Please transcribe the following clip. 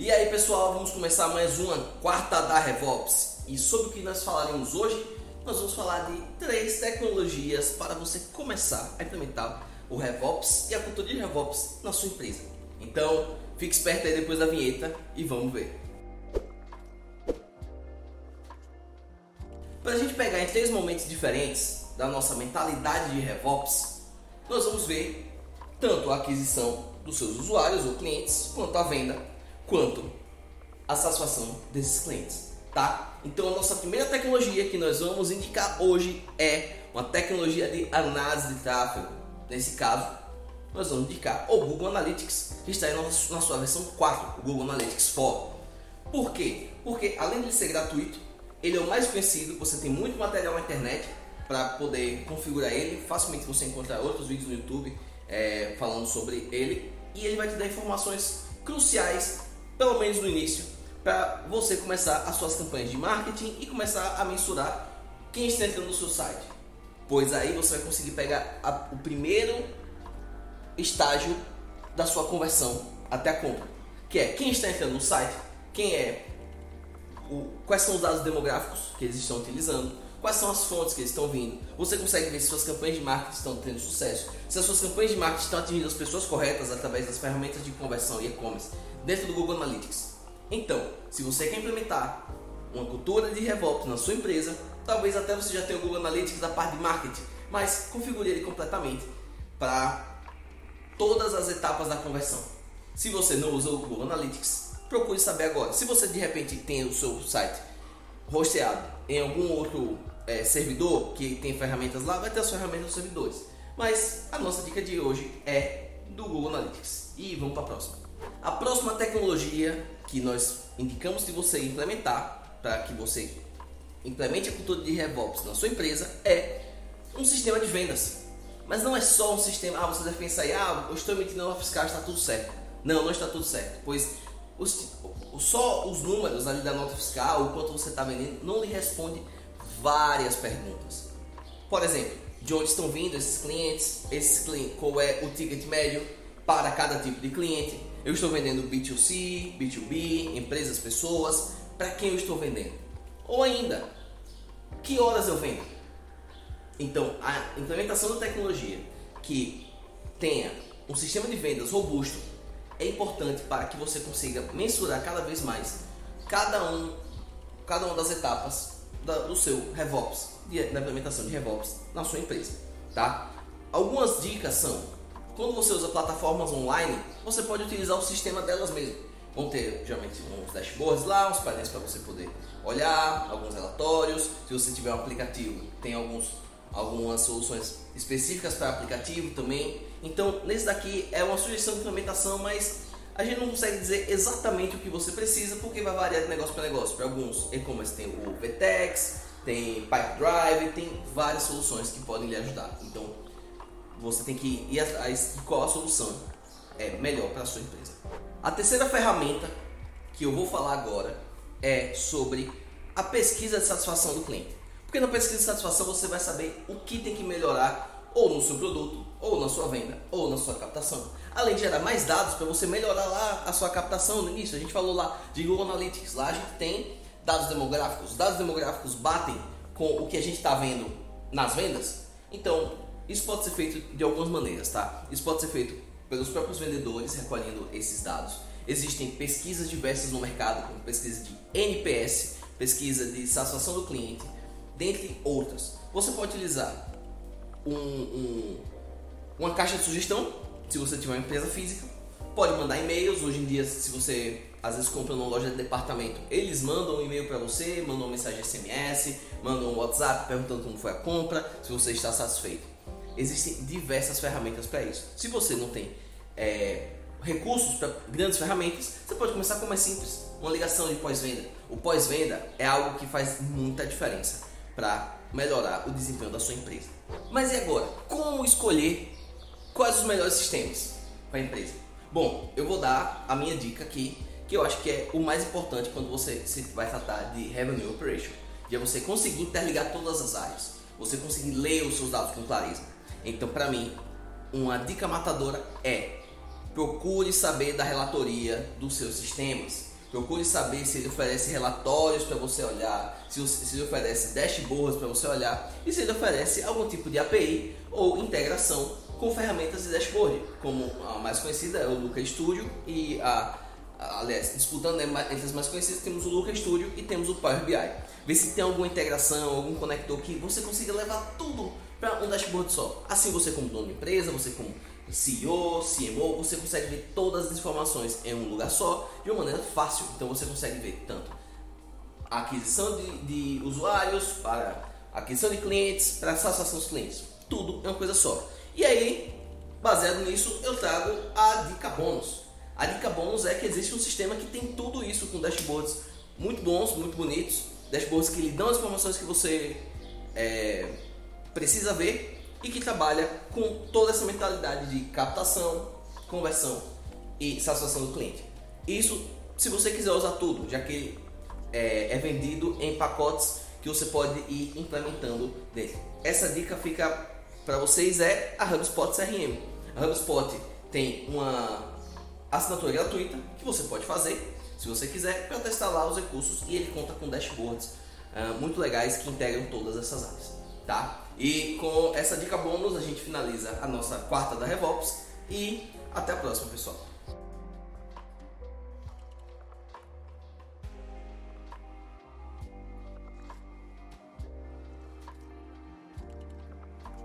E aí pessoal, vamos começar mais uma quarta da RevOps. E sobre o que nós falaremos hoje, nós vamos falar de três tecnologias para você começar a implementar o RevOps e a cultura de RevOps na sua empresa. Então, fique esperto aí depois da vinheta e vamos ver. Para a gente pegar em três momentos diferentes da nossa mentalidade de RevOps, nós vamos ver tanto a aquisição dos seus usuários ou clientes, quanto a venda, quanto a satisfação desses clientes, tá? Então a nossa primeira tecnologia que nós vamos indicar hoje é uma tecnologia de análise de tráfego. Nesse caso, nós vamos indicar o Google Analytics, que está na sua versão 4, o Google Analytics 4. Por quê? Porque além de ser gratuito, ele é o mais conhecido, você tem muito material na internet para poder configurar ele. Facilmente você encontra outros vídeos no YouTube é, falando sobre ele e ele vai te dar informações cruciais, pelo menos no início, para você começar as suas campanhas de marketing e começar a mensurar quem está entrando no seu site. Pois aí você vai conseguir pegar a, o primeiro estágio da sua conversão até a compra, que é quem está entrando no site, quem é o, quais são os dados demográficos que eles estão utilizando, quais são as fontes que eles estão vindo. Você consegue ver se suas campanhas de marketing estão tendo sucesso, se as suas campanhas de marketing estão atingindo as pessoas corretas através das ferramentas de conversão e e-commerce dentro do Google Analytics. Então, se você quer implementar uma cultura de revolta na sua empresa, talvez até você já tenha o Google Analytics da parte de marketing, mas configure ele completamente para todas as etapas da conversão. Se você não usa o Google Analytics, procure saber agora. Se você de repente tem o seu site hosteado em algum outro é, servidor que tem ferramentas lá, vai ter as ferramentas dos servidores. Mas a nossa dica de hoje é do Google Analytics. E vamos para a próxima. A próxima tecnologia que nós indicamos que você implementar para que você implemente a cultura de RevOps na sua empresa é um sistema de vendas. Mas não é só um sistema, ah, você deve pensar ah, eu estou emitindo nota fiscal, está tudo certo. Não, não está tudo certo, pois os, só os números ali da nota fiscal, o quanto você está vendendo, não lhe responde várias perguntas. Por exemplo, de onde estão vindo esses clientes, esses clientes qual é o ticket médio para cada tipo de cliente. Eu estou vendendo B2C, B2B, empresas, pessoas, para quem eu estou vendendo? Ou ainda, que horas eu vendo? Então, a implementação da tecnologia que tenha um sistema de vendas robusto é importante para que você consiga mensurar cada vez mais cada um, cada uma das etapas da, do seu RevOps, da implementação de RevOps na sua empresa, tá? Algumas dicas são, quando você usa plataformas online, você pode utilizar o sistema delas mesmo. Vão ter, geralmente, uns dashboards lá, uns painéis para você poder olhar, alguns relatórios. Se você tiver um aplicativo, tem alguns, algumas soluções específicas para aplicativo também. Então, nesse daqui é uma sugestão de implementação, mas a gente não consegue dizer exatamente o que você precisa, porque vai variar de negócio para negócio. Para alguns e-commerce tem o VTEX, tem Pipedrive, tem várias soluções que podem lhe ajudar. Então, você tem que ir atrás de qual a solução é melhor para a sua empresa. A terceira ferramenta que eu vou falar agora é sobre a pesquisa de satisfação do cliente. Porque na pesquisa de satisfação você vai saber o que tem que melhorar ou no seu produto, ou na sua venda, ou na sua captação. Além de gerar mais dados para você melhorar lá a sua captação no início. A gente falou lá de Google Analytics, lá a gente tem dados demográficos. Os dados demográficos batem com o que a gente está vendo nas vendas. Então, isso pode ser feito de algumas maneiras, tá? Isso pode ser feito pelos próprios vendedores recolhendo esses dados. Existem pesquisas diversas no mercado, como pesquisa de NPS, pesquisa de satisfação do cliente, dentre outras. Você pode utilizar um, um, uma caixa de sugestão, se você tiver uma empresa física. Pode mandar e-mails. Hoje em dia, se você às vezes compra numa loja de departamento, eles mandam um e-mail para você, mandam uma mensagem SMS, mandam um WhatsApp perguntando como foi a compra, se você está satisfeito. Existem diversas ferramentas para isso. Se você não tem é, recursos para grandes ferramentas, você pode começar com mais simples, uma ligação de pós-venda. O pós-venda é algo que faz muita diferença para melhorar o desempenho da sua empresa. Mas e agora? Como escolher quais os melhores sistemas para a empresa? Bom, eu vou dar a minha dica aqui, que eu acho que é o mais importante quando você vai tratar de Revenue Operation, de é você conseguir interligar todas as áreas, você conseguir ler os seus dados com clareza. Então, para mim, uma dica matadora é procure saber da relatoria dos seus sistemas. Procure saber se ele oferece relatórios para você olhar, se, se ele oferece dashboards para você olhar e se ele oferece algum tipo de API ou integração com ferramentas de dashboard, como a mais conhecida é o Luca Studio e a, a aliás, disputando né, entre as mais conhecidas temos o Luca Studio e temos o Power BI. Vê se tem alguma integração, algum conector que você consiga levar tudo para um dashboard só. Assim você como dono de empresa, você como CEO, CMO, você consegue ver todas as informações em um lugar só, de uma maneira fácil. Então você consegue ver tanto a aquisição de, de usuários, para aquisição de clientes, para a satisfação dos clientes. Tudo é uma coisa só. E aí, baseado nisso, eu trago a dica bônus. A dica bônus é que existe um sistema que tem tudo isso com dashboards muito bons, muito bonitos, dashboards que lhe dão as informações que você é, precisa ver e que trabalha com toda essa mentalidade de captação, conversão e satisfação do cliente. Isso, se você quiser usar tudo, já que é, é vendido em pacotes que você pode ir implementando dentro. Essa dica fica para vocês é a HubSpot CRM. A HubSpot tem uma assinatura gratuita que você pode fazer, se você quiser, para testar lá os recursos e ele conta com dashboards uh, muito legais que integram todas essas áreas tá? E com essa dica bônus a gente finaliza a nossa quarta da RevOps e até a próxima, pessoal.